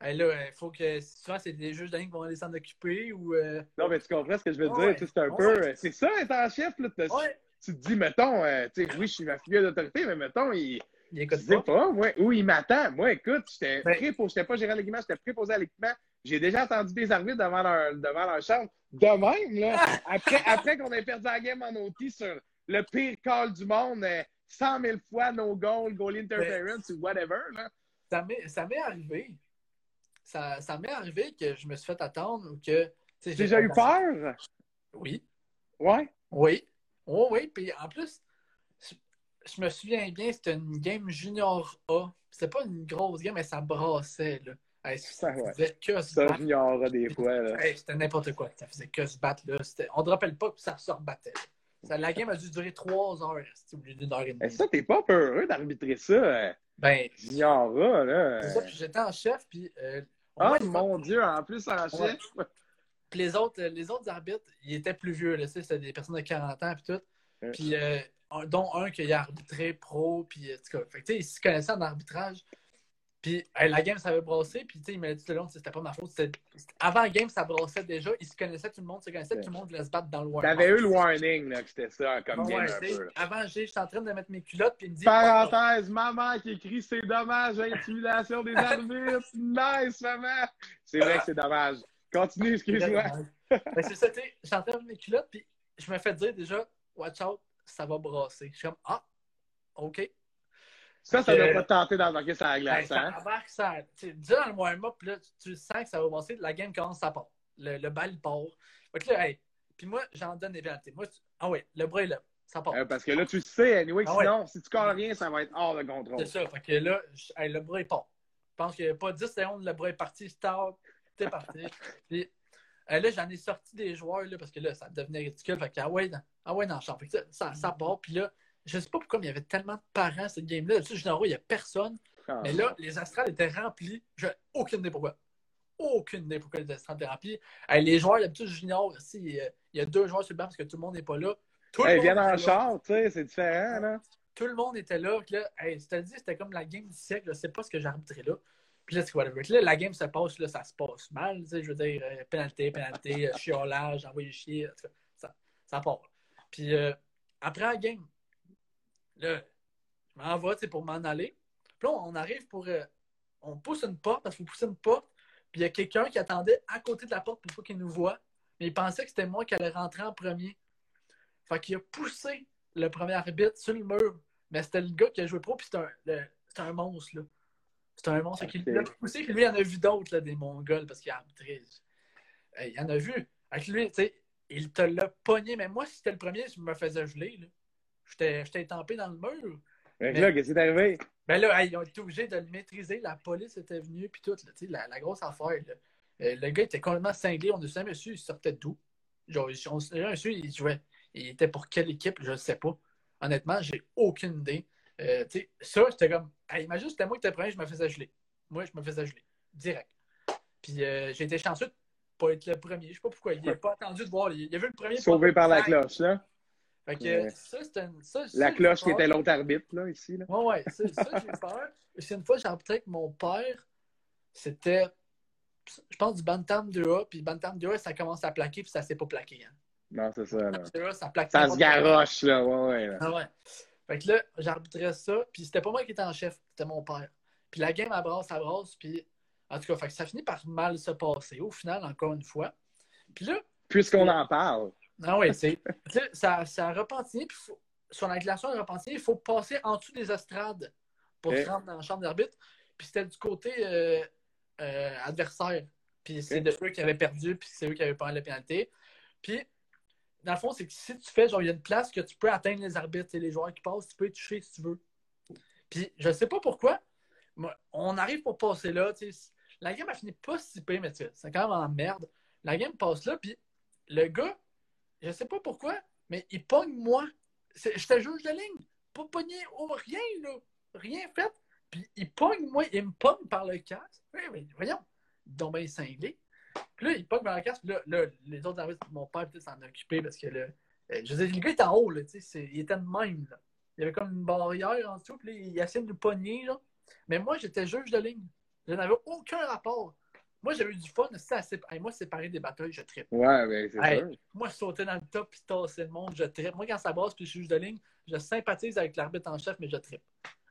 Ben là, il faut que souvent, c'est des juges ligne qui vont aller s'en occuper ou. euh, Non, mais tu comprends ce que je veux Ouais, dire? C'est un peu. euh, C'est ça, être en chef. Là, Ouais, Tu te dis, mettons, euh, tu sais, oui, je suis ma figure d'autorité, mais mettons, il. il écoute pas. pas, moi, où il m'attend. Moi, écoute, j'étais Ben- préposé, j'étais pas gérant de l'équipement, j'étais préposé à l'équipement. J'ai déjà entendu des arbitres devant leur, devant leur chambre. De même, là, <laughs> après, après qu'on ait perdu la game en OT sur le pire call du monde, euh, 100 000 fois no goal, goal interference ou whatever, là. Ça m'est arrivé. Ça, ça m'est arrivé que je me suis fait attendre ou que. J'ai déjà eu peur? Oui. Ouais. Oui. Oui, oui. Puis en plus, je, je me souviens bien, c'était une game junior A. C'était pas une grosse game, mais ça brassait, là. Hey, ça Ouais. faisait que se Ça, battre. j'ignore des fois, là. Hey, c'était n'importe quoi. Ça faisait que se battre, là. On ne rappelle pas que ça se rebattait. Ça, la game a dû durer trois heures, au lieu d'une heure et demie. ça, t'es pas peureux d'arbitrer ça, euh, Ben, j'ignore, là. c'est ça, puis j'étais en chef, puis. euh, Oh il mon Dieu, en plus en Ouais. chef. Puis les autres, les autres arbitres, ils étaient plus vieux. Là, tu sais, c'était des personnes de 40 ans puis tout. Ouais. Puis euh, dont un qui a arbitré pro. Puis, en tout cas, fait que, tu sais, ils se connaissaient en arbitrage. Puis hey, la game, ça avait brassé. Puis tu sais, il m'a dit tout le long, c'était pas ma faute. Avant la game, ça brassait déjà. Ils se connaissaient, tout le monde se connaissait. Tout le monde voulait se battre dans le warm T'avais eu le warning, là, que c'était ça, comme Ouais, game ouais, un peu. Avant, j'ai- j'étais en train de mettre mes culottes. Puis il me dit. Parenthèse, maman qui écrit c'est dommage, intimidation des arbitres. <laughs> Nice, maman. C'est vrai que c'est dommage. Continue, excuse-moi. C'est ça, tu sais, j'étais en train de mettre mes culottes. Puis je me fais dire déjà, watch out, ça va brasser. Je suis comme, ah, OK. Ça, ça Euh, doit pas te tenter d'embarquer sur la Ben, glace, ça hein? embarque, ça. tu sais, Déjà dans le warm-up, là, tu, tu sens que ça va passer, la game commence à part. Le, le bal part. Fait que là, hey, puis moi, j'en donne des pénalités. Moi, tu- ah ouais, le bras est là, ça part. Euh, parce que là, tu le sais, anyway, Ah ouais. sinon, si tu colles rien, ça va être hors de contrôle. C'est ça. Fait que là, je- hey, le bras est part. Je pense qu'il n'y a pas 10 secondes, le bras est parti, stop, t'es parti. <laughs> Puis euh, là, j'en ai sorti des joueurs, là, parce que là, ça devenait ridicule. Fait que, ah ouais, dans, ah ouais, dans le champ. Fait que ça, ça, ça part. Puis là, je sais pas pourquoi, mais il y avait tellement de parents, cette game-là. Généraux, il n'y a personne. Ah. Mais là, les astrales étaient remplis. J'ai aucune idée pourquoi. Aucune idée pourquoi les astrales étaient remplis. Hey, les joueurs, d'habitude, junior, ici, il y a- il y a deux joueurs sur le banc parce que tout le monde n'est pas là. Tout le monde le là. char, tu sais, c'est différent, là. Tout le monde était là. Là, hey, je te le dis, c'était comme la game du siècle. Je sais pas ce que j'ai arbitré là. Puis là, c'est whatever. Là, la game se passe, là, ça se passe mal. Tu sais, je veux dire, euh, pénalité, pénalité, euh, <laughs> chiolage, envoyer chier. en Ça, ça part. Puis euh, après la game, là, je m'en vais pour m'en aller. Puis là, on arrive pour. euh, on pousse une porte parce qu'il faut pousser une porte. Puis il y a quelqu'un qui attendait à côté de la porte pour pas qu'il nous voit. Mais il pensait que c'était moi qui allais rentrer en premier. Fait qu'il a poussé le premier arbitre sur le mur. Mais c'était le gars qui a joué pro, puis c'était un, un monstre, là. C'était un monstre. qui l'a poussé, puis lui, il en a vu d'autres, là, des Mongols, parce qu'il a arbitré. Il en a vu. Avec lui, tu sais, il te l'a pogné. Mais moi, si c'était le premier, je me faisais geler, là. J'étais étampé dans le mur. Mais, là, qu'est-ce qui est arrivé? Ben là, ils ont été obligés de le maîtriser. La police était venue, puis tout, la, la, grosse affaire. Euh, le gars était complètement cinglé. On ne sait jamais su, il sortait d'où? Genre, on jamais su, il jouait. Il était pour quelle équipe, je ne sais pas. Honnêtement, j'ai aucune idée. Euh, ça, j'étais comme. imagine, c'était moi qui étais premier, je me faisais geler. Moi, je me faisais geler. Direct. Puis euh, j'ai été chanceux de pas être le premier. Je sais pas pourquoi. Il n'a pas attendu de voir. Il, a vu le premier. Sauvé par la cloche, là. Fait que, ça, c'était La cloche qui était l'autre arbitre, là, ici. Là. Ouais, ouais. Ça, j'ai <laughs> peur. C'est une fois, j'ai arbitré avec mon père. C'était, je pense, du Bantam 2A. Puis Bantam 2A, ça commence à plaquer, puis ça s'est pas plaqué. Hein. Non, c'est ça. Là. ça, plaque ça se garoche, là. Ouais, ouais. Là. Ah ouais. Fait que là, j'arbitrais ça. Puis c'était pas moi qui étais en chef, c'était mon père. Puis la game, elle brasse, elle brasse. Puis en tout cas, fait que ça finit par mal se passer. Au final, encore une fois. Puis là. Puisqu'on en parle. Ah oui, c'est. ça, ça a repenti, puis sur la glaçon a repenti, il faut passer en dessous des estrades pour se rendre dans la chambre d'arbitre. Puis c'était du côté euh, euh, adversaire. Puis c'est de eux qui avaient perdu, puis c'est eux qui avaient pas la pénalité. Puis, dans le fond, c'est que si tu fais, genre, il y a une place que tu peux atteindre les arbitres, et les joueurs qui passent, tu peux les toucher si tu veux. Puis, je sais pas pourquoi, on arrive pour passer là, tu sais. La game a fini pas si pire, mais c'est quand même en merde. La game passe là, puis le gars, je sais pas pourquoi, mais il pogne moi. J'étais juge de ligne. Pas pogné ou rien, là. Rien fait. Puis il pogne moi, il me pogne par le casque. Oui, voyons. Donc bien cinglé. Puis là, il pogne par le casque. Puis là, les autres arbitres, mon père peut-être s'en occuper parce que là, euh, je veux dire, le gars était en haut, là, il était de même, là. Il y avait comme une barrière en dessous, puis là, il essayait de nous pogner, là. Mais moi, j'étais juge de ligne. Je n'avais aucun rapport. Moi, j'avais eu du fun. Ça, moi, séparer des batailles, je tripe. Ouais, mais c'est sûr. Moi, sauter dans le top et tasser le monde, je tripe. Moi, quand ça brasse puis je suis de ligne, je sympathise avec l'arbitre en chef, mais je tripe.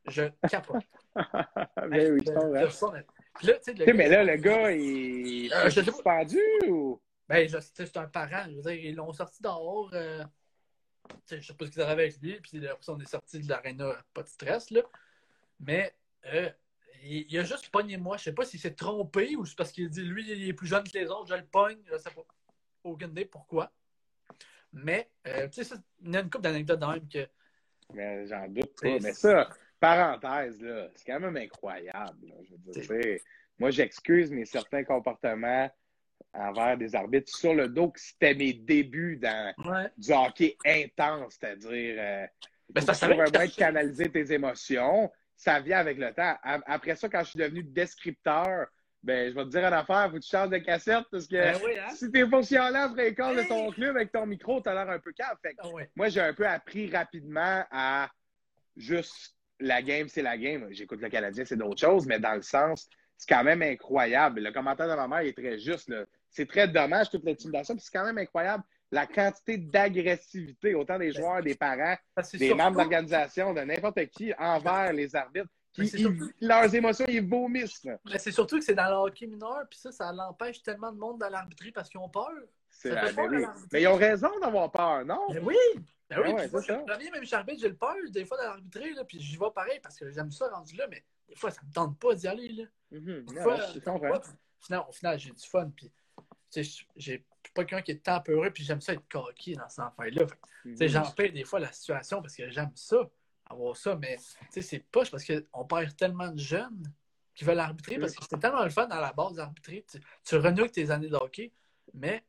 Je capote. <laughs> mais oui, je. Puis là, tu sais, mais là, le gars, il euh, est suspendu ou? Ben, c'est un parent. Je veux dire, ils l'ont sorti dehors. Euh... Je sais pas ce qu'ils avaient avec lui. Puis après, on est sorti de l'aréna, pas de stress, là. Mais euh, il, a juste pogné moi. Je sais pas s'il s'est trompé ou c'est parce qu'il dit lui, il est plus jeune que les autres, je le pogne. Je sais pas. Aucune idée pourquoi. Mais, euh, tu sais, il y a une couple d'anecdotes dans même que. Mais j'en doute pas. Mais ça, parenthèse, là, c'est quand même incroyable. Je veux dire, moi, j'excuse mes certains comportements envers des arbitres sur le dos que c'était mes débuts dans du hockey intense, c'est-à-dire euh, ben, ça un moyen de canaliser tes émotions ça vient avec le temps. Après ça, quand je suis devenu descripteur, ben, je vais te dire une affaire, faut que tu changes de cassette parce que ben hein? si t'es fonctionnaire après l'école de ton club avec ton micro, t'as l'air un peu calme. Ah moi, j'ai un peu appris rapidement à juste la game, c'est la game. J'écoute le Canadien, c'est d'autres choses, mais dans le sens, c'est quand même incroyable. Le commentaire de ma mère est très juste. C'est très dommage toute l'intimidation, puis c'est quand même incroyable la quantité d'agressivité, autant des ben, joueurs, des parents, des membres de l'organisation, de n'importe qui, envers les arbitres. Qui, leurs émotions, ils vomissent. Mais c'est surtout que c'est dans le hockey mineur, puis ça, ça l'empêche tellement de monde dans l'arbitrer parce qu'ils ont peur. Ben mais ils ont raison d'avoir peur, non? Mais oui! Ben oui, ouais, puis moi, même j'arbitre, j'ai le peur des fois d'arbitrer, puis j'y vais pareil parce que j'aime ça rendu là, mais des fois, ça me tente pas d'y aller. Là. Mm-hmm. Des fois, au final, j'ai du fun, puis j'ai pas quelqu'un qui est tempeureux, puis j'aime ça être coquille dans cette affaire-là. Mm J'en paye des fois la situation parce que j'aime ça, avoir ça, mais c'est poche parce qu'on perd tellement de jeunes qui veulent arbitrer parce que c'est tellement le fun à la base d'arbitrer. Tu, tu renoues tes années de hockey, mais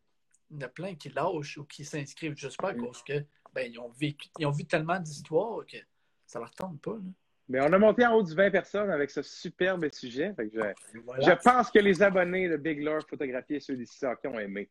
il y en a plein qui lâchent ou qui s'inscrivent juste pas parce que ben, ils, ont vécu, ils ont vu tellement d'histoires que ça leur tente pas. Mais on a monté en haut du 20 personnes avec ce superbe sujet. je, pense que les abonnés de Big Lord Photographie et ceux d'ici qui ont aimé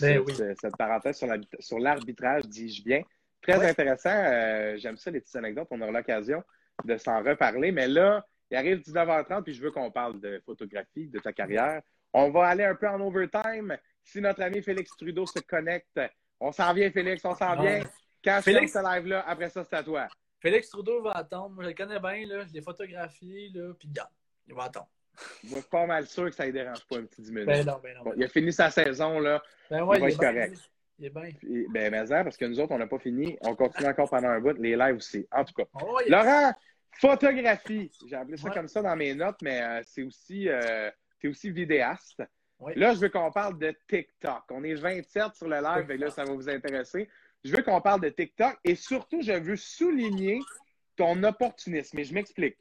ben cette, parenthèse sur l'arbitrage, dis-je bien. Très intéressant. Euh, j'aime ça, les petites anecdotes. On aura l'occasion de s'en reparler. Mais là, il arrive 19h30 puis je veux qu'on parle de photographie, de ta carrière. On va aller un peu en overtime. Si notre ami Félix Trudeau se connecte, on s'en vient, Félix, on s'en vient. Quand Félix... ce live-là, après ça, c'est à toi. Félix Trudeau va attendre. Moi, je le connais bien, là. je l'ai photographié, là, puis il va attendre. Moi, pas mal sûr que ça ne dérange pas un petit 10 minutes. Ben non, ben non. Bon, il a fini sa saison, là. Ben ouais, il va est être bien. correct. Il est bien. Puis, ben, mais ça, parce que nous autres, on n'a pas fini. On continue encore pendant un bout. Les lives aussi. En tout cas. Oh, Laurent, photographie. J'ai appelé ça Ouais. comme ça dans mes notes, mais euh, c'est aussi, euh, t'es aussi vidéaste. Ouais. Là, je veux qu'on parle de TikTok. On est 27 sur le live et là, ça va vous intéresser. Je veux qu'on parle de TikTok et surtout, je veux souligner ton opportunisme. Et je m'explique.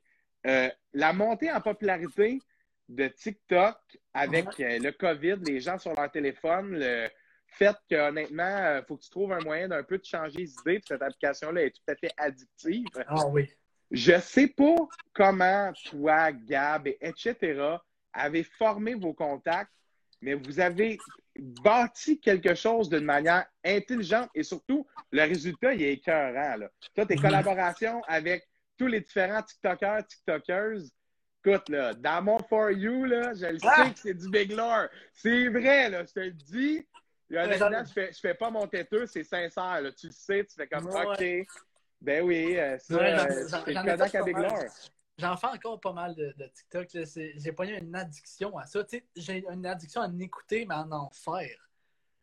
Euh, la montée en popularité de TikTok avec euh, le COVID, les gens sur leur téléphone, le fait que honnêtement, il faut que tu trouves un moyen d'un peu de changer les idées. Puis cette application-là est tout à fait addictive. Ah oui. Je sais pas comment toi, Gab, et etc., avez formé vos contacts, mais vous avez bâti quelque chose d'une manière intelligente et surtout, le résultat, il est écœurant. Là. Toi, tes Mhm. collaborations avec tous les différents TikTokers, TikTokers, écoute, là, dans mon For You, là, je le Ah! sais que c'est du big lore. C'est vrai, là, je te le dis. Honnêtement, je fais, je fais pas mon têteux, c'est sincère. Là. Tu le sais, tu fais comme, Ouais. OK, ben oui, euh, ça, Ouais, j'en- euh, j'en- c'est j'en big lore. J'en fais encore pas mal de, de TikTok. là. C'est- J'ai pas eu une addiction à ça. J'ai une addiction à en écouter, mais à en faire.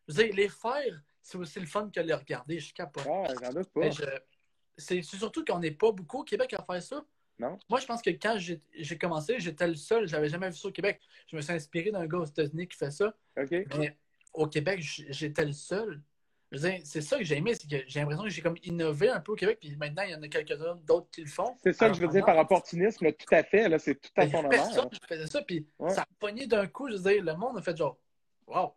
Je veux dire, les faire, c'est aussi le fun que les regarder. Je capote. Ah, j'en doute pas. Mais je- C'est surtout qu'on n'est pas beaucoup au Québec à faire ça. Non. Moi, je pense que quand j'ai commencé, j'étais le seul. J'avais jamais vu ça au Québec. Je me suis inspiré d'un gars aux États-Unis qui fait ça. OK. Mais au Québec, j'étais le seul. Je c'est ça que j'ai aimé, c'est que j'ai l'impression que j'ai comme innové un peu au Québec, puis maintenant, il y en a quelques-uns d'autres qui le font. C'est ça que je veux dire par opportunisme, tout à fait. Là, c'est tout à Ben, personne honneur. ne faisait ça, puis Ouais. ça a pogné d'un coup. Je veux dire, le monde a fait genre, wow,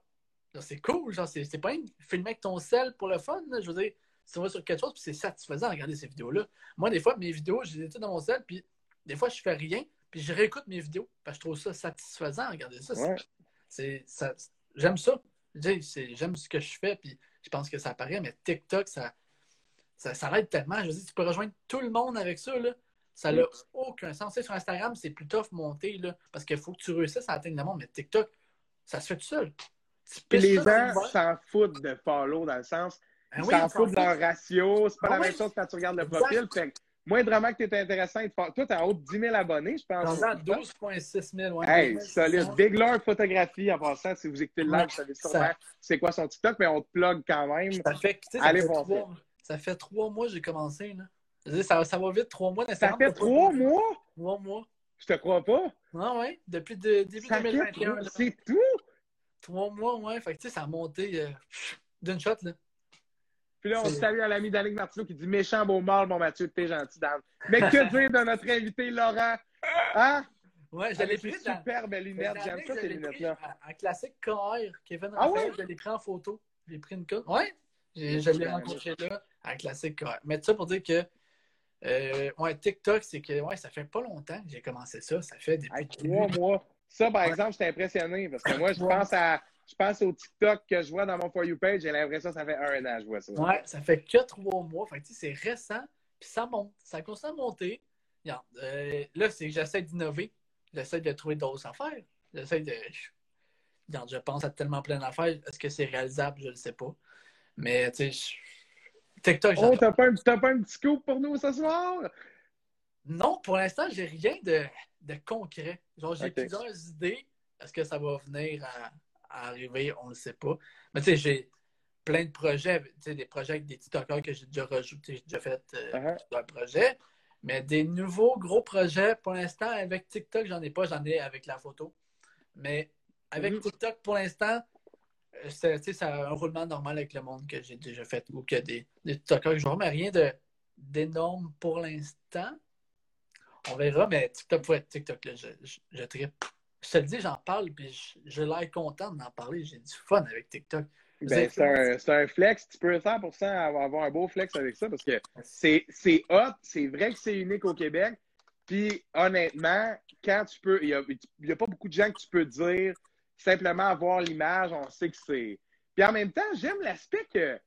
c'est cool, genre, c'est c'est pas une filmer avec ton sel pour le fun. là. Je veux dire, si on va sur quelque chose, puis c'est satisfaisant de regarder ces vidéos-là. Moi, des fois, mes vidéos, je les ai toutes dans mon sel, puis des fois, je fais rien, puis je réécoute mes vidéos, parce que je trouve ça satisfaisant de regarder ça. C'est- Ouais. c'est ça j'aime ça. J'aime ce que je fais puis je pense que ça apparaît mais TikTok ça ça, ça l'aide tellement. Je veux dire tu peux rejoindre tout le monde avec ça là. Ça n'a aucun sens. Tu sais, sur Instagram c'est plus tough monter là parce qu'il faut que tu réussisses à atteindre le monde mais TikTok ça se fait tout seul. Tu les ça gens s'en foutent de follow dans le sens, ils oui, s'en foutent de leur ratio. C'est pas Ah la même oui. chose quand tu regardes le Exact. profil. Fait que moindrement que tu es intéressant, faire- toi, tu en haut de 10 000 abonnés, je pense. Rendu à 12,6 000 ouais. Hey, 12 solide. 600. Big Lord Photographie, en passant, si vous écoutez le live, Ouais, vous savez ça- sûrement c'est quoi son TikTok, mais on te plug quand même. ça fait, ça Allez fait trois, ça fait trois mois que j'ai commencé là. Dire, ça, ça va vite, trois mois Ça fait trois mois? Trois mois. Je te crois pas. Ah ouais, depuis de- début Ça fait 2021. trois- là. C'est tout? Trois mois, ouais. Fait que tu sais, ça a monté euh, d'une shot, là. Puis là, on salue à l'ami d'Annick Martineau qui dit méchant beau mâle, mon Mathieu, t'es gentil, Dan. Mais que <laughs> dire de notre invité Laurent? Hein? Ouais, je l'ai pris dans... superbes lunettes. J'aime ça, pris lunettes-là. en- classique KR, Kevin Ah Raphaël, ouais? je l'ai pris en photo. J'ai pris une cote. Ouais, je l'ai rencontré là, en classique KR. Mais ça pour dire que, euh, ouais, TikTok, c'est que, ouais, ça fait pas longtemps que j'ai commencé ça. Ça fait depuis. Hey, trois mois. Ça, par exemple, j'étais impressionné parce que moi, je pense à. Je pense au TikTok que je vois dans mon For You page. J'ai l'impression que ça fait un an que je vois ça. Ouais, ça fait que trois mois. Fait que, tu sais, c'est récent, puis ça monte. Ça continue à monter. Euh, là, c'est que j'essaie d'innover. J'essaie de trouver d'autres affaires. J'essaie de. Regarde, je pense à tellement plein d'affaires. Est-ce que c'est réalisable? Je ne sais pas. Mais, tu sais, je- TikTok, Oh, t'as pas, un- pas un petit coup pour nous ce soir? Non, pour l'instant, j'ai rien de, de concret. Genre, j'ai plusieurs idées. Est-ce que ça va venir à, à arriver? On ne le sait pas. Mais tu sais, j'ai plein de projets, tu sais, des projets avec des TikTokers que j'ai déjà rajoutés, j'ai déjà fait euh, Uh-huh. plusieurs projets. Mais des nouveaux gros projets, pour l'instant, avec TikTok, j'en ai pas, j'en ai avec la photo. Mais avec Mhm. TikTok, pour l'instant, euh, c'est tu sais, c'est un roulement normal avec le monde que j'ai déjà fait ou que des, des TikTokers que je vois, mais rien d'énorme pour l'instant. On verra, mais TikTok, être TikTok, là, je, je, je trippe. Je te le dis, j'en parle, puis je- j'ai l'air content d'en parler. J'ai du fun avec TikTok. Ben, c'est un, un flex. Tu peux 100% avoir un beau flex avec ça parce que c'est hot. C'est vrai que c'est unique au Québec. Puis, honnêtement, quand tu peux, il n'y a, a pas beaucoup de gens que tu peux dire simplement avoir l'image, on sait que c'est. Puis en même temps, j'aime l'aspect que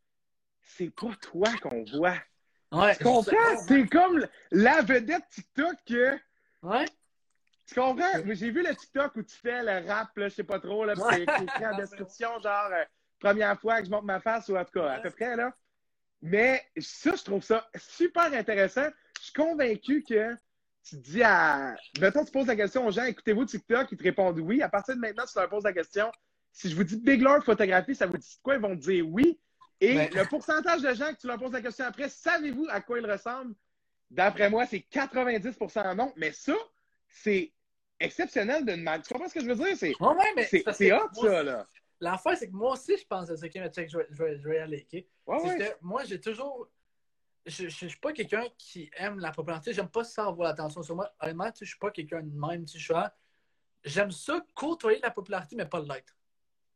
c'est pas toi qu'on voit. Ouais, Tu comprends? C'est comme la vedette TikTok que. Ouais. Tu comprends? J'ai vu le TikTok où tu fais le rap, là, je sais pas trop, là, c'est c'est écrit en description, genre, euh, première fois que je monte ma face, ou en tout cas, à peu près, là. Mais ça, je trouve ça super intéressant. Je suis convaincu que tu dis à. Mettons, tu poses la question aux gens, écoutez-vous TikTok, ils te répondent oui. À partir de maintenant, tu leur poses la question. Si je vous dis Big Lord photographie, ça vous dit quoi? Ils vont te dire oui. Et Ben- le pourcentage de gens que tu leur poses la question après, savez-vous à quoi ils ressemblent? D'après moi, c'est 90% non. Mais ça, c'est exceptionnel d'une manière. Tu comprends ce que je veux dire? C'est ouais, c'est- hot, moi, ça, là. L'affaire, c'est que moi aussi, je pense à. Ok, mais check, je vais, je vais, je vais aller. ok? Ouais, C'est ouais. que moi, j'ai toujours. Je ne suis pas quelqu'un qui aime la popularité. J'aime pas ça avoir l'attention sur moi. Honnêtement, je suis pas quelqu'un de même. Je suis J'aime ça côtoyer la popularité, mais pas l'être.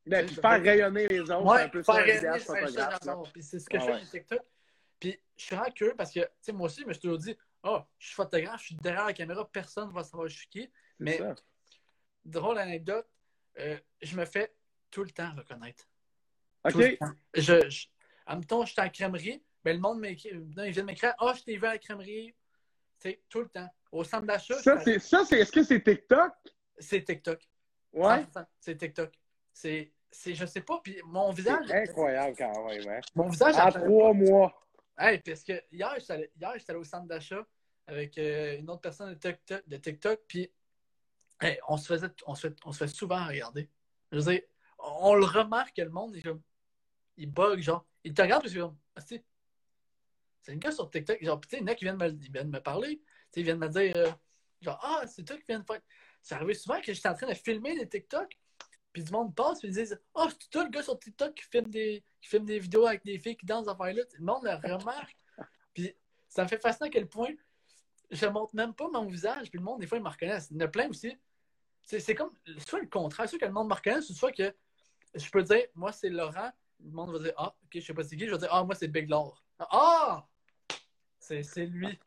Ben, puis faire rayonner les autres, c'est Ouais, un peu faire rayonner, c'est ce que Ouais, je fais sur TikTok. Puis je suis vraiment curieux parce que, tu sais, moi aussi, je me suis toujours dit, oh, je suis photographe, je suis derrière la caméra, personne ne va savoir je suis qui. C'est Mais ça. drôle anecdote, euh, je me fais tout le temps reconnaître. OK. Temps. Je, je, admettons, je suis à la crèmerie, ben, le monde m'écrit, non, il vient de m'écrire, oh, je t'ai vu à la crèmerie. Sais, tout le temps. Au centre d'achat, Ça, c'est, ça, c'est, est-ce que c'est TikTok? c'est TikTok. Ouais. 100%, C'est TikTok. C'est, c'est, je sais pas, puis mon visage, C'est incroyable quand même, hein. mon visage, En apparaît trois mois. Hey, parce que hier, j'étais allé, hier, allé au centre d'achat avec euh, une autre personne de TikTok, de TikTok puis hey, on, se faisait, on, se fait, on se fait souvent regarder. Je veux dire, on, le remarque que le monde, il, comme, il bug, genre, il te regarde parce que, comme, Ah, c'est c'est une gars sur TikTok, genre, tu sais, il y en a qui viennent me, viennent me parler, ils viennent me dire, euh, genre, ah, c'est toi qui viens de faire. C'est arrivé souvent que j'étais en train de filmer des TikTok, puis du monde passe, puis ils disent, ah, c'est toi le gars sur TikTok qui filme des, qui filme des vidéos avec des filles qui dansent dans affaires-là. Le monde le remarque. <laughs> Puis ça me fait fasciner à quel point je montre même pas mon visage, puis le monde, des fois, ils me reconnaissent. Il y en a plein aussi. C'est comme, soit le contraire, soit que le monde me reconnaisse, ou soit que je peux dire, moi, c'est Laurent, le monde va dire, ah, ok, je sais pas c'est qui, je vais dire, ah, moi, c'est Big Laure. Ah! C'est c'est lui.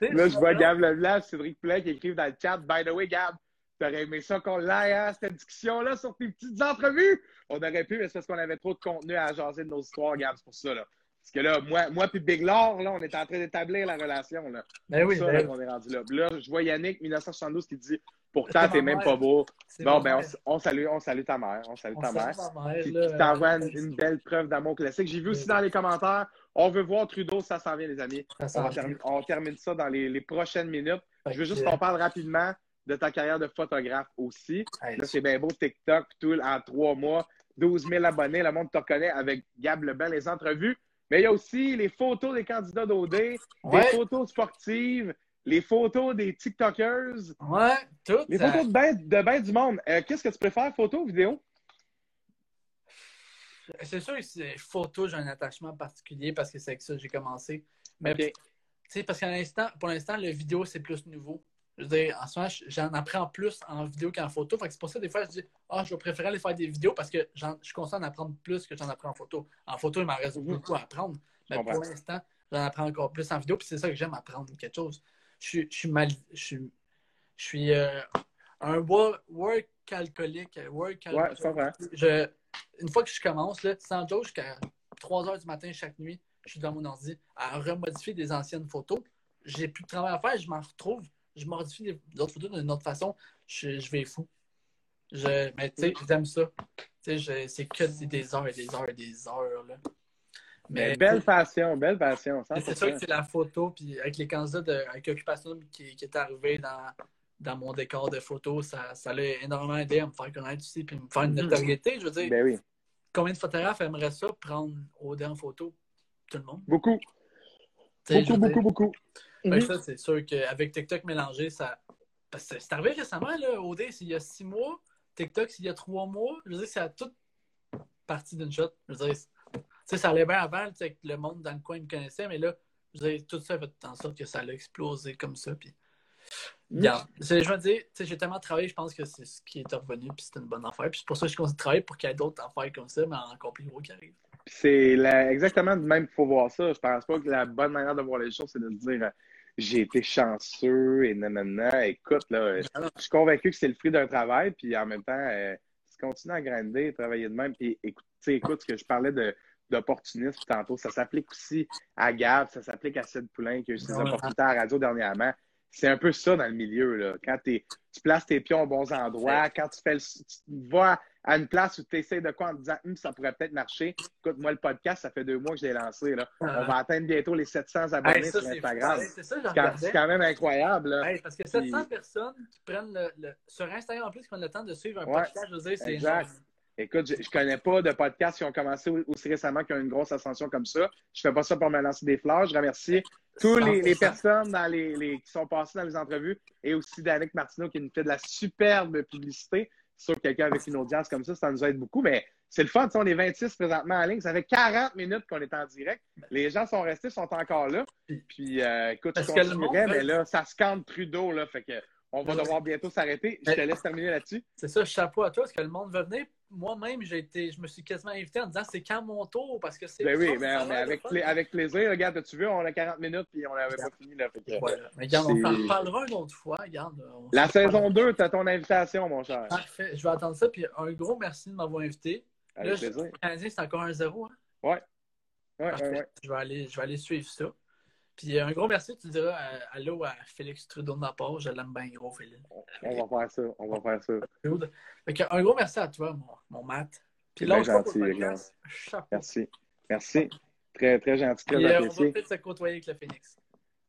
Là, je vois Gab Leblanc, Cédric Poulin qui écrivent dans le chat. By the way, Gab, t'aurais aimé ça qu'on l'aille, hein, cette discussion-là sur tes petites entrevues? On aurait pu, mais c'est parce qu'on avait trop de contenu à jaser de nos histoires, Gab, c'est pour ça, là. Parce que là, moi, moi puis Big Laure, là, on est en train d'établir la relation, là. Ben oui, C'est ça, ben là, qu'on est rendu là. Là, je vois Yannick, 1972, qui dit Pourtant, t'es même pas beau. Bon, ben, on, salue, on salue ta mère. On salue On ta mère. mère, Qui, là, qui t'envoie euh, une, une belle preuve d'amour classique. J'ai vu aussi dans les commentaires, on veut voir Trudeau, ça s'en vient, les amis. On, termine, on termine ça dans les, les prochaines minutes. Je veux juste qu'on parle rapidement de ta carrière de photographe aussi. Là, c'est bien beau, TikTok, tout, en trois mois, 12 000 abonnés, le monde te reconnaît avec Gab Leblanc, les entrevues. Mais il y a aussi les photos des candidats d'OD, Ouais. les photos sportives, les photos des TikTokers, Ouais, tout. les photos de bain, de bain du monde. Euh, Qu'est-ce que tu préfères, photo ou vidéo? C'est sûr que c'est photo, j'ai un attachement particulier parce que c'est avec ça que j'ai commencé. Mais Ok. tu sais, parce qu'à l'instant, pour l'instant, le vidéo, c'est plus nouveau. Je veux dire, en ce moment, j'en apprends plus en vidéo qu'en photo. Fait que c'est pour ça, des fois, je dis, ah, je vais préférer aller faire des vidéos parce que je suis conscient d'en apprendre plus que j'en apprends en photo. En photo, il m'en reste Mhm. beaucoup à apprendre. Mais pour l'instant, j'en apprends encore plus en vidéo. Puis c'est ça que j'aime apprendre quelque chose. Je suis, je suis mal. Je suis, je suis euh, un wo- work alcoolique. Work Ouais, comprends. je, une fois que je commence, là, sans joke, jusqu'à 3 heures du matin chaque nuit, je suis dans mon ordi à remodifier des anciennes photos. J'ai plus de travail à faire, je m'en retrouve, je modifie des autres photos d'une autre façon, je, je vais fou. Je, mais tu sais, j'aime ça. Tu sais, c'est que des- des heures et des heures et des heures. Là. Mais belle passion, belle passion. C'est 100%. sûr que c'est la photo, puis avec les candidats de, avec Occupation qui, qui est arrivé dans, dans mon décor de photos, ça, ça l'a énormément aidé à me faire connaître aussi, puis me faire une Mhm. notoriété. Je veux dire, Ben oui, combien de photographes aimeraient ça, prendre OD en photo? Tout le monde. beaucoup. Beaucoup, beaucoup, dire, beaucoup. fait Mhm. ça, c'est sûr qu'avec TikTok mélangé, ça. Parce que c'est arrivé récemment, là, OD, c'est il y a six mois, TikTok, c'est il y a trois mois. Je veux dire, c'est à toute partie d'une shot. Je veux dire, sais, ça allait bien avant, tu sais, que le monde dans le coin me connaissait, mais là, dire, tout ça fait en sorte que ça a explosé comme ça. Puis, regarde, c'est- je veux dire, tu sais, j'ai tellement travaillé, je pense que c'est ce qui est revenu, puis c'est une bonne affaire. Puis c'est pour ça que je continue de travailler pour qu'il y ait d'autres affaires comme ça, mais encore plus gros qui arrivent. C'est la- exactement de même qu'il faut voir ça. Je pense pas que la bonne manière de voir les choses, c'est de se dire euh, j'ai été chanceux et nanana. Écoute, là, je suis convaincu que c'est le fruit d'un travail, puis en même temps, euh, si tu continues à grinder, travailler de même, puis écoute, tu sais, écoute ce que je parlais de d'opportunisme tantôt, ça s'applique aussi à Gab, ça s'applique à Ced Poulain qui a eu ses Ouais. opportunités à la radio dernièrement. C'est un peu ça dans le milieu, là. Quand t'es tu places tes pions aux bons endroits. Quand tu fais le, tu vas à une place où tu essaies de quoi en te disant hum, ça pourrait peut-être marcher. Écoute, moi, le podcast, ça fait deux mois que je l'ai lancé. Là. Ah. On va atteindre bientôt les 700 abonnés Hey, ça, sur Instagram. C'est ça, je C'est quand, même incroyable. Là. Hey, parce que 700 Puis- personnes qui prennent le, le- sur Instagram en plus qui prennent le temps de suivre un Ouais, podcast, je veux dire, c'est. Écoute, je, je connais pas de podcasts qui ont commencé au- aussi récemment qui ont une grosse ascension comme ça. Je fais pas ça pour me lancer des fleurs. Je remercie tous les, les 100%. personnes dans les, les- qui sont passées dans les entrevues et aussi Danick Martineau qui nous fait de la superbe publicité. Que quelqu'un avec une audience comme ça, ça nous aide beaucoup, mais c'est le fun. On est 26 présentement en ligne. Ça fait 40 minutes qu'on est en direct. Les gens sont restés, sont encore là. Puis, euh, écoute, je continuerai, mais là, ça scande Trudeau, là. Fait que on va Ouais. devoir bientôt s'arrêter. Je te laisse terminer là-dessus. C'est ça, chapeau à toi, parce que le monde veut venir. Moi-même, j'ai été, je me suis quasiment invité en disant c'est quand mon tour, parce que c'est. Ben oui, mais, l'air avec, pla- plaisir. Regarde, tu veux, on a 40 minutes puis on n'avait pas fini. Là, fait. Mais regarde, on en reparlera une autre fois. Regarde, La saison reparlera. 2, tu as ton invitation, mon cher. Parfait. Je vais attendre ça. Puis un gros merci de m'avoir invité. Avec Là, je- plaisir. Canadien, c'est encore un zéro. Hein? Ouais, Parfait. ouais, ouais. Je, vais aller, je vais aller suivre ça. Puis euh, un gros merci, tu diras euh, allô à Félix Trudeau de ma part. Je l'aime bien gros, Félix. On va faire ça. On va faire ça. Fait un gros merci à toi, mon, mon Matt. Puis le gentil. Merci. Merci. Très, très gentil, très Puis, euh, on va peut-être se côtoyer avec le Phoenix.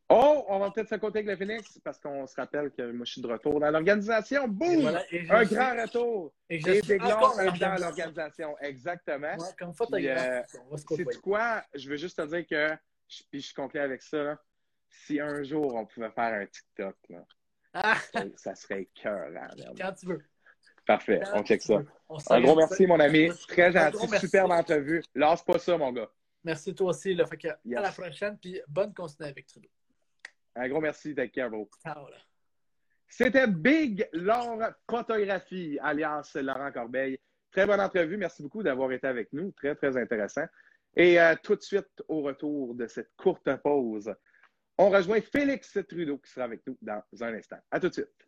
Oh, on va peut-être se côté avec le Phoenix parce qu'on se rappelle que moi, je suis de retour dans l'organisation. Et Boum! voilà, et Un suis- grand retour. Et je Et encore dans l'organisation. Exactement. Ouais, comme Puis, euh, on va se C'est côtoyer. quoi? Je veux juste te dire que, je- puis je conclue avec ça, là. si un jour on pouvait faire un TikTok, là, Ah, ça, ça serait cœur. quand tu veux. Parfait, Quand on check ça. On Un gros merci, ça. mon ami. Très gentil, superbe entrevue. Lâche pas ça, mon gars. Merci toi aussi. Là. Fait que, Yes. À la prochaine, puis bonne continuité avec Trudeau. Un gros merci, take care, bro. C'était Big Laure Photographie, alias Laurent Corbeil. Très bonne entrevue. Merci beaucoup d'avoir été avec nous. Très, très intéressant. Et euh, tout de suite, au retour de cette courte pause, on rejoint Félix Trudeau qui sera avec nous dans un instant. À tout de suite.